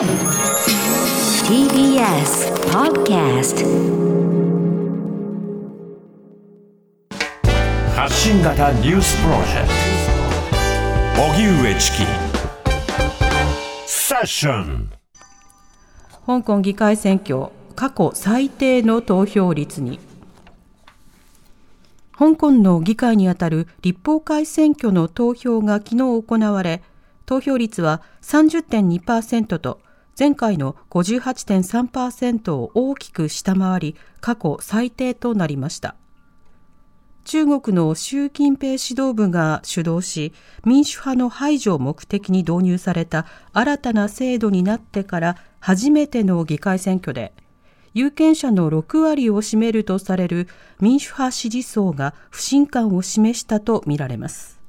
TBS Podcast 発信型ニュースプロジェクト。荻上チキ。セッション。香港議会選挙過去最低の投票率に。香港の議会にあたる立法会選挙の投票が昨日行われ投票率は30.2%と前回の58.3%を大きく下回り過去最低となりました。中国の習近平指導部が主導し民主派の排除を目的に導入された新たな制度になってから初めての議会選挙で有権者の6割を占めるとされる民主派支持層が不信感を示したとみられます。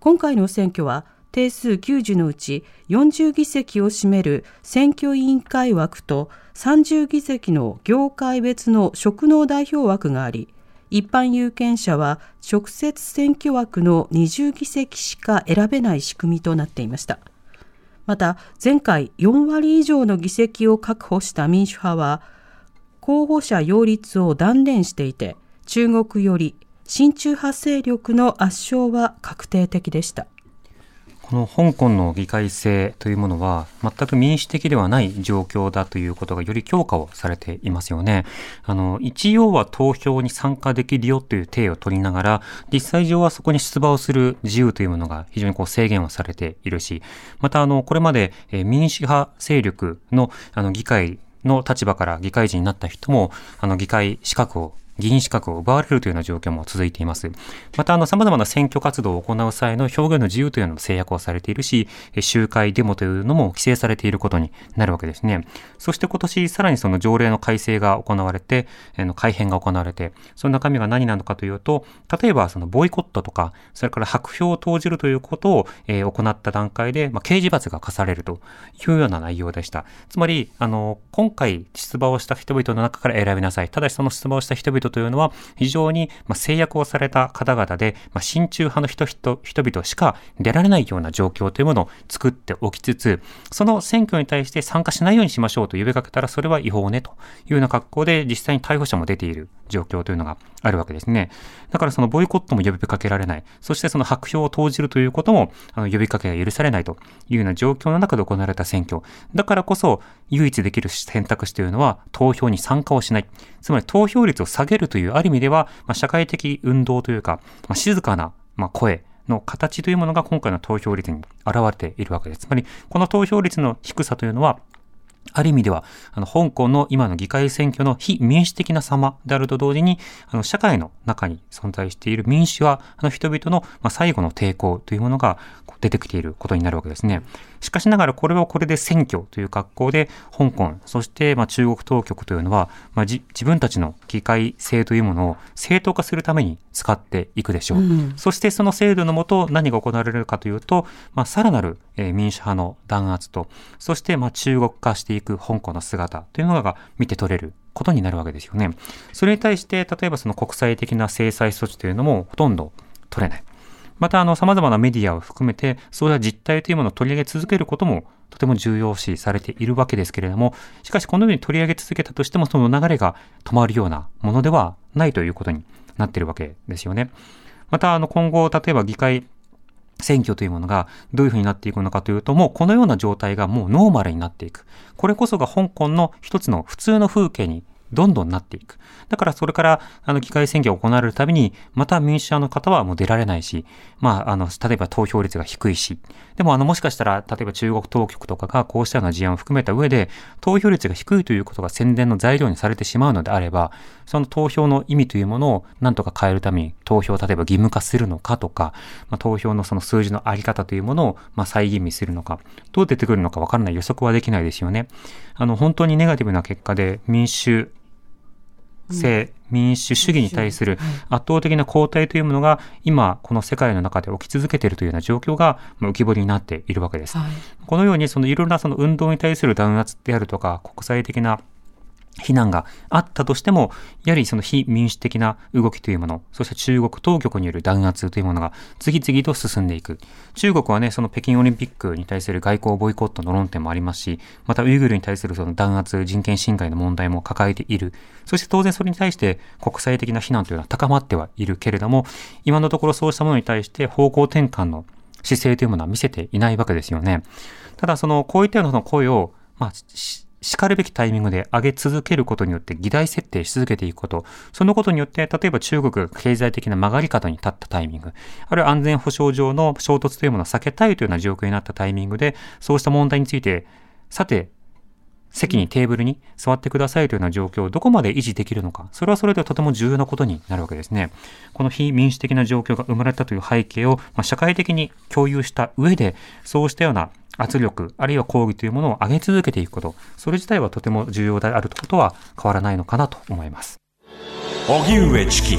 今回の選挙は定数90のうち40議席を占める選挙委員会枠と30議席の業界別の職能代表枠があり一般有権者は直接選挙枠の20議席しか選べない仕組みとなっていました。また前回4割以上の議席を確保した民主派は候補者擁立を断念していて中国より親中派勢力の圧勝は確定的でした。この香港の議会制というものは全く民主的ではない状況だということがより強化をされていますよね。あの、一応は投票に参加できるよという体を取りながら、実際上はそこに出馬をする自由というものが非常にこう制限はされているし、またあの、これまで民主派勢力のあの議会の立場から議会人になった人も、あの、議会資格を議員資格を奪われるというような状況も続いています。また、あの、様々な選挙活動を行う際の表現の自由というのも制約をされているし、集会、デモというのも規制されていることになるわけですね。そして今年、さらにその条例の改正が行われて、あの改変が行われて、その中身が何なのかというと、例えばそのボイコットとか、それから白票を投じるということを、えー、行った段階で、まあ、刑事罰が課されるというような内容でした。つまり、あの、今回出馬をした人々の中から選びなさい。ただしその出馬をした人々というのは非常に制約をされた方々で、ま親中派の人人々しか出られないような状況というものを作っておきつつ、その選挙に対して参加しないようにしましょうと呼びかけたらそれは違法ねというような格好で実際に逮捕者も出ている状況というのがあるわけですね。だからそのボイコットも呼びかけられない。そしてその白票を投じるということもあの呼びかけが許されないというような状況の中で行われた選挙。だからこそ唯一できる選択肢というのは投票に参加をしない。つまり投票率を下げるというある意味では、まあ、社会的運動というか、まあ、静かな、まあ、声の形というものが今回の投票率に現れているわけです。つまり、この投票率の低さというのは、ある意味では、あの、香港の今の議会選挙の非民主的な様であると同時に、あの、社会の中に存在している民主派の人々の、ま、最後の抵抗というものが出てきていることになるわけですね。しかしながらこれはこれで選挙という格好で、香港、そしてまあ中国当局というのは、まあ、自分たちの議会制というものを正当化するために使っていくでしょう。うん、そしてその制度のもと何が行われるかというと、まあ、さらなる民主派の弾圧と、そしてまあ中国化していく香港の姿というのが見て取れることになるわけですよね。それに対して、例えばその国際的な制裁措置というのもほとんど取れない。また、あの、様々なメディアを含めて、そうした実態というものを取り上げ続けることも、とても重要視されているわけですけれども、しかしこのように取り上げ続けたとしても、その流れが止まるようなものではないということになっているわけですよね。また、あの、今後、例えば議会、選挙というものがどういうふうになっていくのかというと、もうこのような状態がもうノーマルになっていく。これこそが香港の一つの普通の風景にどんどんなっていく。だからそれから、あの、議会選挙が行われるたびに、また民主派の方はもう出られないし、まあ、あの、例えば投票率が低いし、でもあの、もしかしたら、例えば中国当局とかがこうしたような事案を含めた上で、投票率が低いということが宣伝の材料にされてしまうのであれば、その投票の意味というものを何とか変えるために、投票を例えば義務化するのかとか、まあ、投票のその数字のあり方というものを、まあ、再吟味するのか、どう出てくるのかわからない予測はできないですよね。あの、本当にネガティブな結果で民主性、民主主義に対する圧倒的な後退というものが今この世界の中で起き続けているというような状況が浮き彫りになっているわけです。はい、このようにそのいろいろなその運動に対する弾圧であるとか国際的な非難があったとしても、やはりその非民主的な動きというもの、そして中国当局による弾圧というものが次々と進んでいく。中国はね、その北京オリンピックに対する外交ボイコットの論点もありますし、またウイグルに対するその弾圧、人権侵害の問題も抱えている。そして当然それに対して国際的な非難というのは高まってはいるけれども、今のところそうしたものに対して方向転換の姿勢というものは見せていないわけですよね。ただその、こういったような声を、まあ、叱るべきタイミングで上げ続けることによって議題設定し続けていくこと、そのことによって、例えば中国が経済的な曲がり方に立ったタイミング、あるいは安全保障上の衝突というものを避けたいというような状況になったタイミングで、そうした問題について、さて、席にテーブルに座ってくださいというような状況をどこまで維持できるのか、それはそれでとても重要なことになるわけですね。この非民主的な状況が生まれたという背景を、まあ、社会的に共有した上で、そうしたような圧力、あるいは抗議というものを上げ続けていくこと、それ自体はとても重要であることは変わらないのかなと思います。荻上チキ